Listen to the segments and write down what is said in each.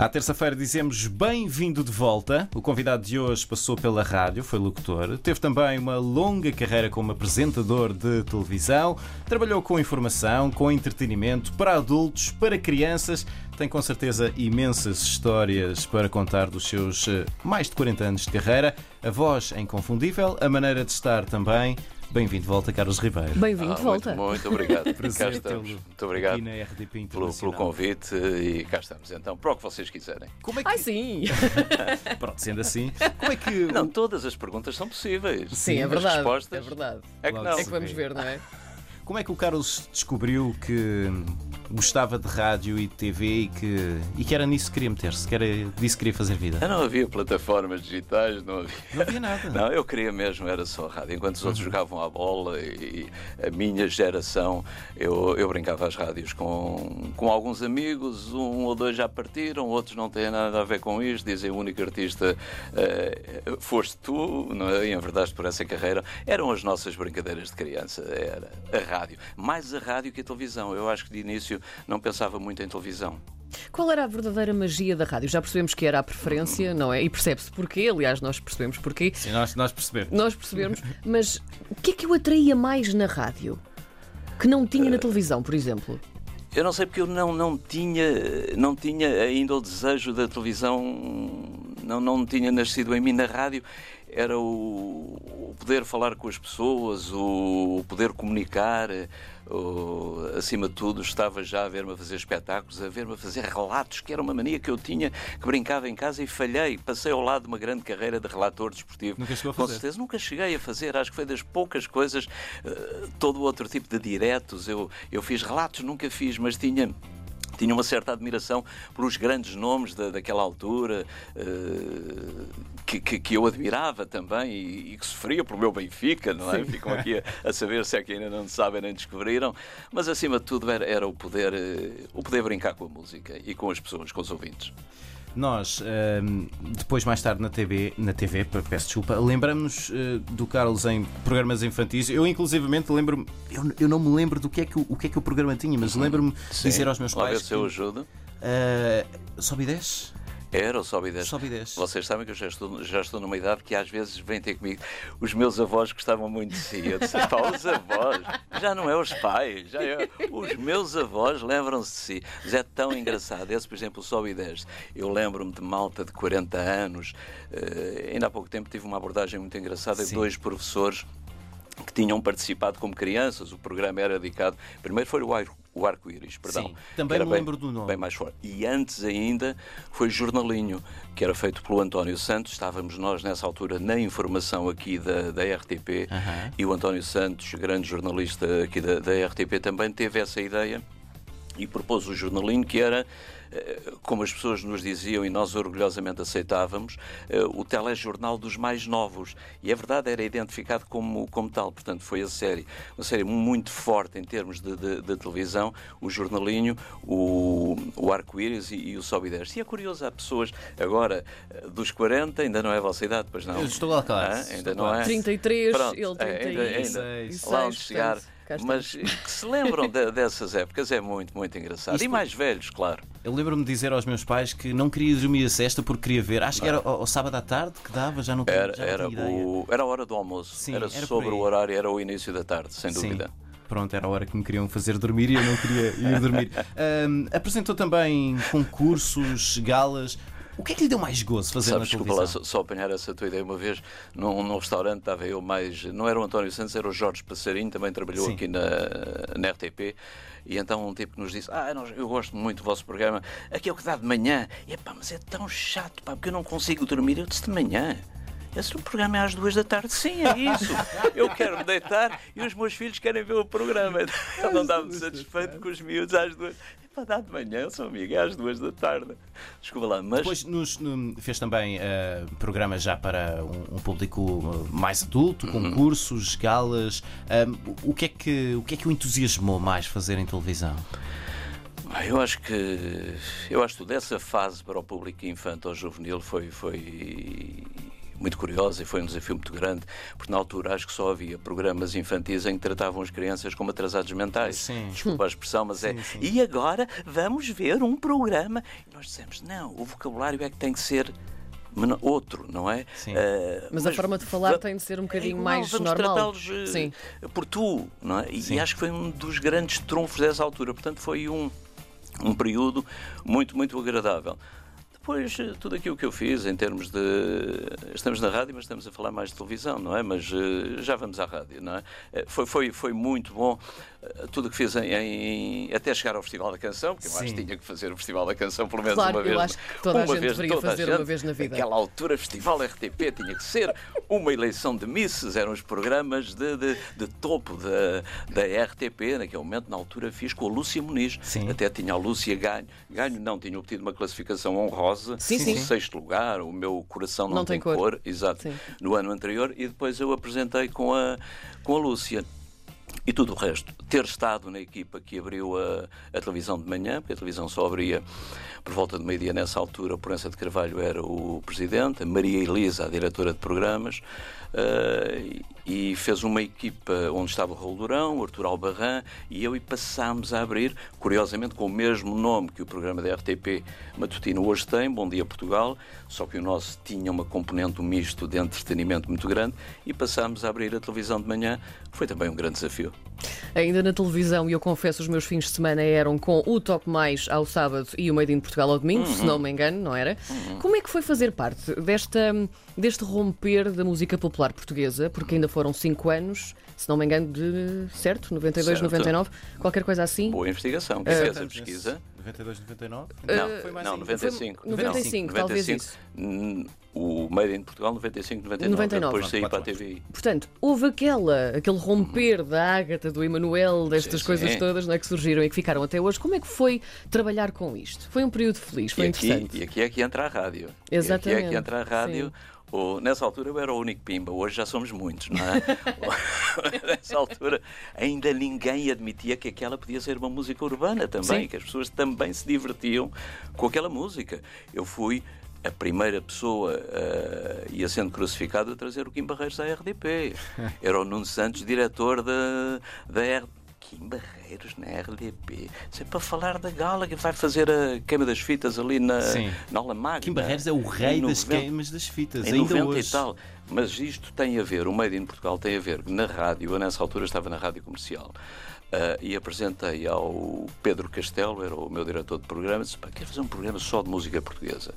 À terça-feira dizemos bem-vindo de volta. O convidado de hoje passou pela rádio, foi locutor. Teve também uma longa carreira como apresentador de televisão. Trabalhou com informação, com entretenimento, para adultos, para crianças. Tem com certeza imensas histórias para contar dos seus eh, mais de 40 anos de carreira. A voz é inconfundível, a maneira de estar também. Bem-vindo de volta, Carlos Ribeiro. Bem-vindo Ah, de volta. Muito, muito obrigado. cá estamos. Muito obrigado aqui na RDP pelo, pelo convite e cá estamos. Então, para o que vocês quiserem. Como é que... Ai, sim. Pronto, sendo assim, como é que... Não, todas as perguntas são possíveis. Sim, é As verdade. respostas É verdade. é que Logo não. É que vamos ver, não é? Como é que o Carlos descobriu que gostava de rádio e de TV e que, e que era nisso que queria meter-se, que era disso que queria fazer vida? Ah, Não havia plataformas digitais, não havia. Não havia nada. Não, eu queria mesmo, era só rádio. Enquanto os Uhum. outros jogavam à bola e a minha geração, eu, eu brincava às rádios com, com alguns amigos, um ou dois já partiram, outros não têm nada a ver com isto, dizem o único artista eh, foste tu, não é? E enverdaste por essa carreira. Eram as nossas brincadeiras de criança, era a rádio. Mais a rádio que a televisão. Eu acho que de início não pensava muito em televisão. Qual era a verdadeira magia da rádio? Já percebemos que era a preferência, não é? E percebe-se porquê, aliás, nós percebemos porquê. Sim, nós, nós percebemos. Nós percebemos, mas o que é que o atraía mais na rádio? Que não tinha na televisão, por exemplo? Eu não sei porque eu não, não, tinha, não tinha ainda o desejo da televisão, não, não tinha nascido em mim na rádio. Era o, o poder falar com as pessoas, o poder comunicar. o- acima de tudo, estava já a ver-me a fazer espetáculos, a ver-me a fazer relatos, que era uma mania que eu tinha, que brincava em casa e falhei. Passei ao lado de uma grande carreira de relator desportivo. Nunca chegou a Com fazer? certeza, nunca cheguei a fazer. Acho que foi das poucas coisas, eh, todo outro tipo de diretos. Eu, eu fiz relatos, nunca fiz, mas tinha. Tinha uma certa admiração pelos grandes nomes da, daquela altura, eh, que, que, que eu admirava também e, e que sofria pelo meu Benfica, não é? Ficam aqui a, a saber se é que ainda não sabem nem descobriram. Mas acima de tudo era, era o, poder, eh, o poder brincar com a música e com as pessoas, com os ouvintes. Nós, ahm, depois mais tarde na TV, na TV pe- peço desculpa, lembramos eh, do Carlos em programas infantis. Eu, inclusivamente, lembro-me, eu, eu não me lembro do que é que o, o que é que o programa tinha, mas lembro-me de dizer aos meus pais. se eu Que, ajudo. ah, sobe 10? Era o Sobe 10. Sobe 10. Vocês sabem que eu já estou, já estou numa idade que às vezes vem ter comigo. Os meus avós gostavam muito de si. Eu disse, pá, os avós, já não é os pais, já é. Os meus avós lembram-se de si. Mas é tão engraçado. Esse, por exemplo, o Sobe 10. Eu lembro-me de malta de 40 anos. eh, ainda há pouco tempo tive uma abordagem muito engraçada de dois professores que tinham participado como crianças. O programa era dedicado. Primeiro foi o Ar- o Arco-Íris, perdão. Sim, também me bem- lembro do nome. Bem mais forte. E antes ainda foi Jornalinho, que era feito pelo António Santos. Estávamos nós nessa altura na informação aqui da, da RTP e o António Santos, grande jornalista aqui da, da RTP, também teve essa ideia e propôs o jornalinho que era, eh, como as pessoas nos diziam e nós orgulhosamente aceitávamos, eh, o telejornal dos mais novos. E é verdade, era identificado como, como tal. Portanto, foi a série. Uma série muito forte em termos de, de- de televisão, o jornalinho, o, o arco-íris e, e o sobe e desce. E é curioso, há pessoas agora eh, dos 40, ainda não é a vossa idade, pois não? Eu estou lá, claro. Ah, Estou ainda claro. não é? 33, Pronto, ele é, ainda- 36. ainda- lá onde chegar. portanto, Mas que se lembram de- dessas épocas é muito, muito engraçado. Isto- E mais velhos, claro. Eu lembro-me de dizer aos meus pais que não queria dormir a sesta porque queria ver. Acho que era ao, ao sábado à tarde que dava, já não tinha, Era, já não era, o, era a hora do almoço. Sim, era, era sobre o horário, era o início da tarde, sem Sim. dúvida. Pronto, era a hora que me queriam fazer dormir e eu não queria ir dormir. Ahm, apresentou também concursos, galas. O que é que lhe deu mais gozo fazer Sabes, na desculpa televisão? lá, só, só apanhar essa tua ideia uma vez, num, num restaurante estava eu mais. Não era o António Santos, era o Jorge Passarinho, também trabalhou Sim. aqui na, na RTP. E então um tipo que nos disse: Ah, nós- eu gosto muito do vosso programa, aqui é o que dá de manhã. E pá, mas é tão chato, pá, porque eu não consigo dormir. Eu disse de manhã. Esse programa é às duas da tarde. Sim, é isso. Eu quero me deitar e os meus filhos querem ver o programa. Eu não estava satisfeito com os miúdos às duas. Epá, dá de manhã, eu sou amigo, é às duas da tarde. Desculpa lá, mas. Depois nos- no- fez também ah, programas já para um, um público mais adulto, Uhum. concursos, galas. Ahm, o, que é que, o que é que o entusiasmou mais fazer em televisão? Ah, Eu acho que eu acho que dessa fase para o público infantil ou juvenil foi foi muito curiosa e foi um desafio muito grande, porque na altura acho que só havia programas infantis em que tratavam as crianças como atrasados mentais. Sim. Desculpa a expressão, mas é. Sim, sim. E agora vamos ver um programa. E nós dissemos: não, o vocabulário é que tem que ser outro, não é? Sim. Eh, Mas a forma de falar tem de ser um é bocadinho igual, mais vamos normal. tratá-los eh, Sim. por tu, não é? E, Sim. e acho que foi um dos grandes trunfos dessa altura. Portanto, foi um, um período muito, muito agradável. Depois, eh, tudo aquilo que eu fiz em termos de. Estamos na rádio, mas estamos a falar mais de televisão, não é? Mas eh, já vamos à rádio, não é? Eh, Foi, foi, foi muito bom eh, tudo o que fiz em, em- até chegar ao Festival da Canção, porque eu acho que tinha que fazer o Festival da Canção pelo menos Claro, uma eu vez. acho que toda a uma gente vez, deveria a fazer uma gente. vez na vida. Naquela altura, Festival RTP tinha que ser uma eleição de misses, eram os programas de, de, de topo da, da RTP. Naquele momento, na altura, fiz com a Lúcia Muniz. Sim. Até tinha a Lúcia ganho. Ganho não, tinha obtido uma classificação honrosa. Sim, sim. Em sexto lugar, o meu coração não, Não tem cor. Exato. Sim. No ano anterior. E depois eu apresentei com a, com a Lúcia. E tudo o resto, ter estado na equipa que abriu a, a televisão de manhã, porque a televisão só abria por volta de meio-dia nessa altura, o Proença de Carvalho era o presidente, a Maria Elisa, a diretora de programas, eh, e fez uma equipa onde estava o Raul Durão, o Artur Albarran e eu, e passámos a abrir, curiosamente com o mesmo nome que o programa da RTP matutino hoje tem, Bom Dia Portugal, só que o nosso tinha uma componente um misto de entretenimento muito grande, e passámos a abrir a televisão de manhã, foi também um grande desafio. Ainda na televisão, e eu confesso, os meus fins de semana eram com o Top Mais ao sábado e o Made in Portugal ao domingo, se não me engano, não era? Como é que foi fazer parte desta, deste romper da música popular portuguesa? Porque ainda foram cinco anos, se não me engano, de certo? 92, Certo. 99, qualquer coisa assim. Boa investigação. Quem fez a pesquisa? 92, 99? Não, foi mais não ainda. 95. Foi 95, talvez isso. Hum, O Made in Portugal, 95, 99. 99. Depois saí para a. TVI. Portanto, houve aquela, aquele romper da Ágata, do Emanuel, destas Sim, coisas sim. todas não é, que surgiram e que ficaram até hoje. Como é que foi trabalhar com isto? Foi um período feliz, foi E aqui, interessante. e aqui é que entra a rádio. E aqui é Exatamente. que entra a rádio. O- nessa altura eu era o único pimba, hoje já somos muitos, não é? nessa altura ainda ninguém admitia que aquela podia ser uma música urbana também, Sim. que as pessoas também se divertiam com aquela música. Eu fui a primeira pessoa uh, ia sendo crucificado a trazer o Kim Barreiros à RDP. Era o Nuno Santos, diretor da, da RDP. Kim Barreiros na RDP. Isso é para falar da gala que vai fazer a queima das fitas ali na, Sim. na aula magna. Kim Barreiros é o rei Em das 90 queimas das fitas, em ainda 90 hoje. e tal. Mas isto tem a ver, o Made in Portugal tem a ver na rádio, eu nessa altura estava na rádio comercial. ah, e apresentei ao Pedro Castelo, era o meu diretor de programa, disse: "Pá, quero fazer um programa só de música portuguesa.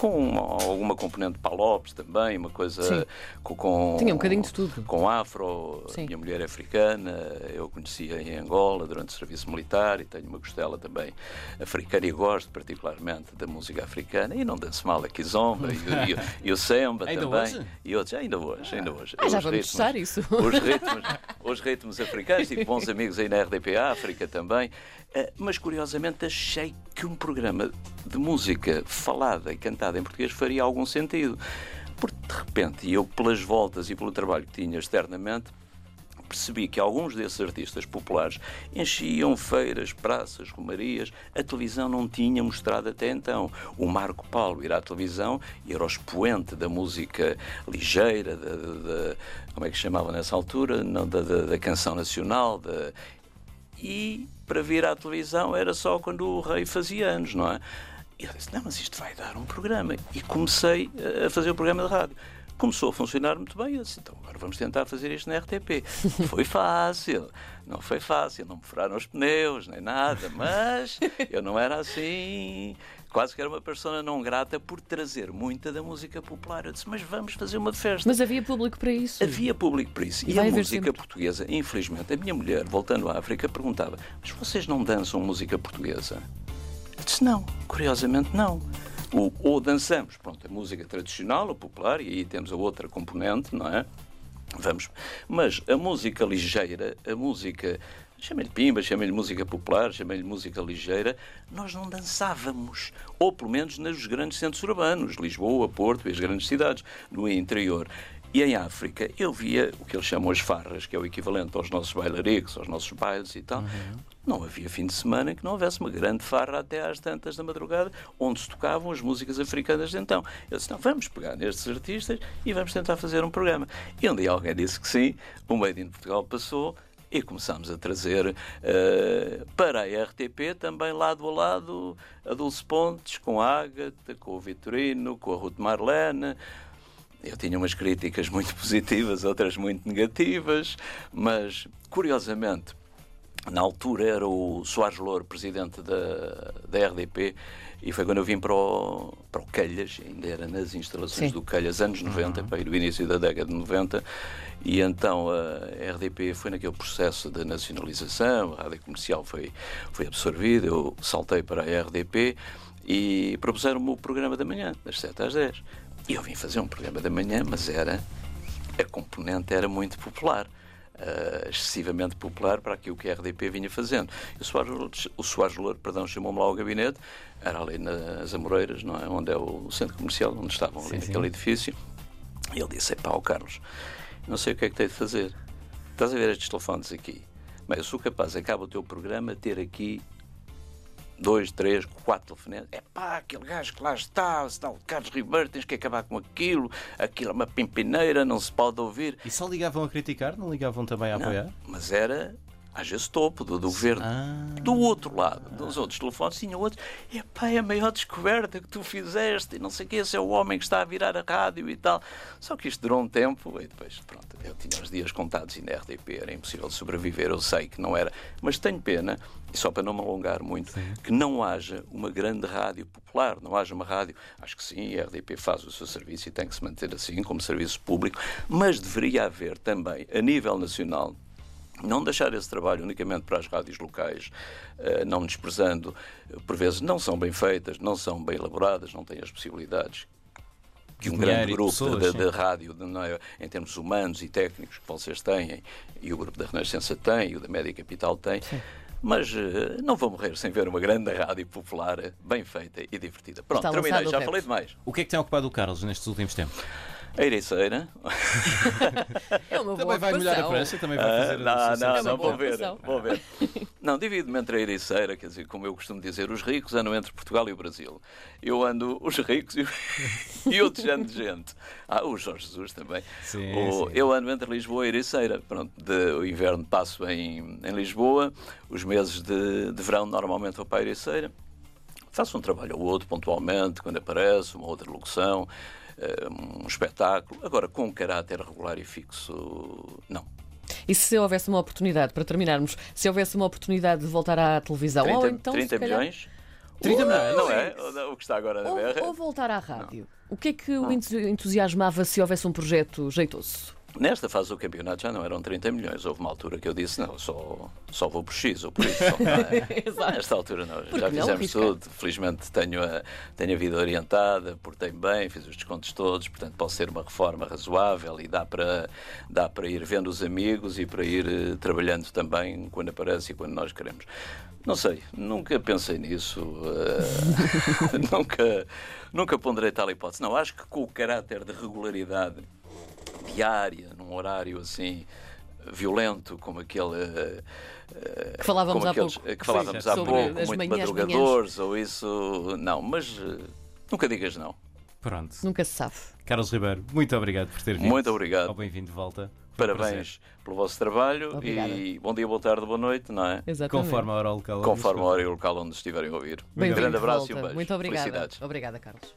Com alguma componente de palopes também, uma coisa Sim. com, com. Tinha um bocadinho de tudo. Com afro, Sim. a minha mulher é africana, eu conhecia em Angola durante o serviço militar e tenho uma costela também africana e gosto particularmente da música africana e não danço mal a kizomba e, o- e, e o samba Ainda também. hoje? E outros, ainda hoje, ainda hoje. Ah, já Os vamos ritmos- testar isso. Os ritmos, os ritmos africanos, tive bons amigos aí na RDP África também, Eh, mas curiosamente achei que um programa de música falada e cantada em português faria algum sentido. Porque de repente, e eu pelas voltas e pelo trabalho que tinha externamente, percebi que alguns desses artistas populares enchiam feiras, praças, romarias. A televisão não tinha mostrado até então. O Marco Paulo ir à televisão e era o expoente da música ligeira, como é que chamava nessa altura? Não, da, da- canção nacional. E para vir à televisão era só quando o rei fazia anos, não é? E eu disse, não, mas isto vai dar um programa. E comecei eh, a fazer o programa de rádio. Começou a funcionar muito bem. Eu disse, então agora vamos tentar fazer isto na RTP. Foi fácil, não foi fácil, não me furaram os pneus, nem nada, mas eu não era assim. Quase que era uma persona não grata por trazer muita da música popular. Eu disse, mas vamos fazer uma festa. Mas havia público para isso. Havia público para isso. E E, a música sempre. portuguesa, infelizmente, a minha mulher, voltando à África, perguntava: Mas vocês não dançam música portuguesa? Não, curiosamente não. O, ou dançamos, pronto, a música tradicional, a popular, e aí temos a outra componente, não é? Vamos. Mas a música ligeira, a música. Chamem-lhe pimba, chamem-lhe música popular, chamem-lhe música ligeira, nós não dançávamos. Ou pelo menos nos grandes centros urbanos, Lisboa, Porto e as grandes cidades, no interior. E em África eu via o que eles chamam as farras, que é o equivalente aos nossos bailaricos, aos nossos bailes e tal. Uhum. Não havia fim de semana em que não houvesse uma grande farra até às tantas da madrugada, onde se tocavam as músicas africanas de então. Eu disse, não, vamos pegar nestes artistas e vamos tentar fazer um programa. E um dia alguém disse que sim, o Made in Portugal passou, e começámos a trazer uh, para a RTP também lado a lado a Dulce Pontes, com a Ágata, com o Vitorino, com a Ruth Marlene, eu tinha umas críticas muito positivas, outras muito negativas, mas curiosamente, na altura era o Soares Louro, presidente da, da RDP, e foi quando eu vim para o, para o Calhas, ainda era nas instalações Sim. do Calhas, anos 90, uhum. para ir o início da década de 90, e então a RDP foi naquele processo de nacionalização, a rádio comercial foi, foi absorvida, eu saltei para a RDP e propuseram-me o programa da manhã, das 7 às 10. E eu vim fazer um programa da manhã, mas era a componente era muito popular. Uh, excessivamente popular para aquilo que a RDP vinha fazendo. E o Soares, o Soares Louro, perdão, chamou-me lá ao gabinete, era ali nas Amoreiras, não é? onde é o centro comercial, onde estavam ali sim, naquele sim. edifício, e ele disse, pá, o Carlos, não sei o que é que tenho de fazer. Estás a ver estes telefones aqui? Mas eu sou capaz, acaba o teu programa, ter aqui dois, três, quatro telefonemas. É pá, aquele gajo que lá está, o Carlos Ribeiro, tens que acabar com aquilo, aquilo é uma pimpineira, não se pode ouvir. E só ligavam a criticar, não ligavam também a não, apoiar? Mas era às vezes topo do, do governo. Ah. Do outro lado, dos outros telefones, tinha outros. E pá, é a maior descoberta que tu fizeste, e não sei o que, esse é o homem que está a virar a rádio e tal. Só que isto durou um tempo, e depois, pronto, eu tinha os dias contados e na RDP era impossível sobreviver, eu sei que não era. Mas tenho pena, e só para não me alongar muito, sim. que não haja uma grande rádio popular, não haja uma rádio. Acho que sim, a RDP faz o seu serviço e tem que se manter assim, como serviço público, mas deveria haver também, a nível nacional, não deixar esse trabalho unicamente para as rádios locais, eh, não desprezando, por vezes não são bem feitas, não são bem elaboradas, não têm as possibilidades que um grande grupo pessoas, de, de, rádio, de, é, em termos humanos e técnicos, que vocês têm, e o grupo da Renascença tem, e o da Média Capital tem. Sim. Mas uh, não vou morrer sem ver uma grande rádio popular bem feita e divertida. Pronto, terminei, já falei demais. O que é que tem ocupado o Carlos nestes últimos tempos? A Ericeira. É uma também vai molhar a prancha, também vai fazer uh, Não, não, é não, vou ver, vou ver. Não, divido-me entre a Ericeira, quer dizer, como eu costumo dizer, os ricos andam entre Portugal e o Brasil. Eu ando os ricos e, e outros de gente. Ah, o Jorge Jesus também. Sim, o, sim. Eu ando entre Lisboa e Ericeira. Pronto, de, o inverno passo em, em Lisboa, os meses de, de verão normalmente vou para a Ericeira. Faço um trabalho ou outro pontualmente, quando aparece, uma outra locução. Eh, um espetáculo. Agora, com um caráter regular e fixo, não. E se houvesse uma oportunidade, para terminarmos, se houvesse uma oportunidade de voltar à televisão, 30, ou então. 30 milhões? 30 milhões? Não é? O que está agora na ou, Ou voltar à rádio. Não. O que é que o entusiasmava se houvesse um projeto jeitoso? Nesta fase do campeonato já não eram 30 milhões. Houve uma altura que eu disse: não, só, só vou por X ou por isso. É? Nesta altura não, Porque já fizemos não, tudo. Felizmente tenho a, tenho a vida orientada, portei bem, fiz os descontos todos, portanto pode ser uma reforma razoável e dá para, dá para ir vendo os amigos e para ir uh, trabalhando também quando aparece e quando nós queremos. Não sei, nunca pensei nisso, uh, nunca, nunca ponderei tal hipótese. Não, acho que com o caráter de regularidade diária, num horário assim violento, como aquele. Uh, que falávamos há aqueles, pouco. Que falávamos Sim, há pouco, muito manhãs, madrugadores manhãs. ou isso. Não, mas nunca digas não. Pronto. Nunca se sabe. Carlos Ribeiro, muito obrigado por ter vindo. Muito obrigado. Bem-vindo de volta. Parabéns um pelo vosso trabalho Obrigada. e bom dia, boa tarde, boa noite, não é? Exatamente. Conforme a hora local. Conforme a hora e o local onde estiverem a ouvir. Um grande abraço e um beijo. Muito obrigada. Obrigada, Carlos.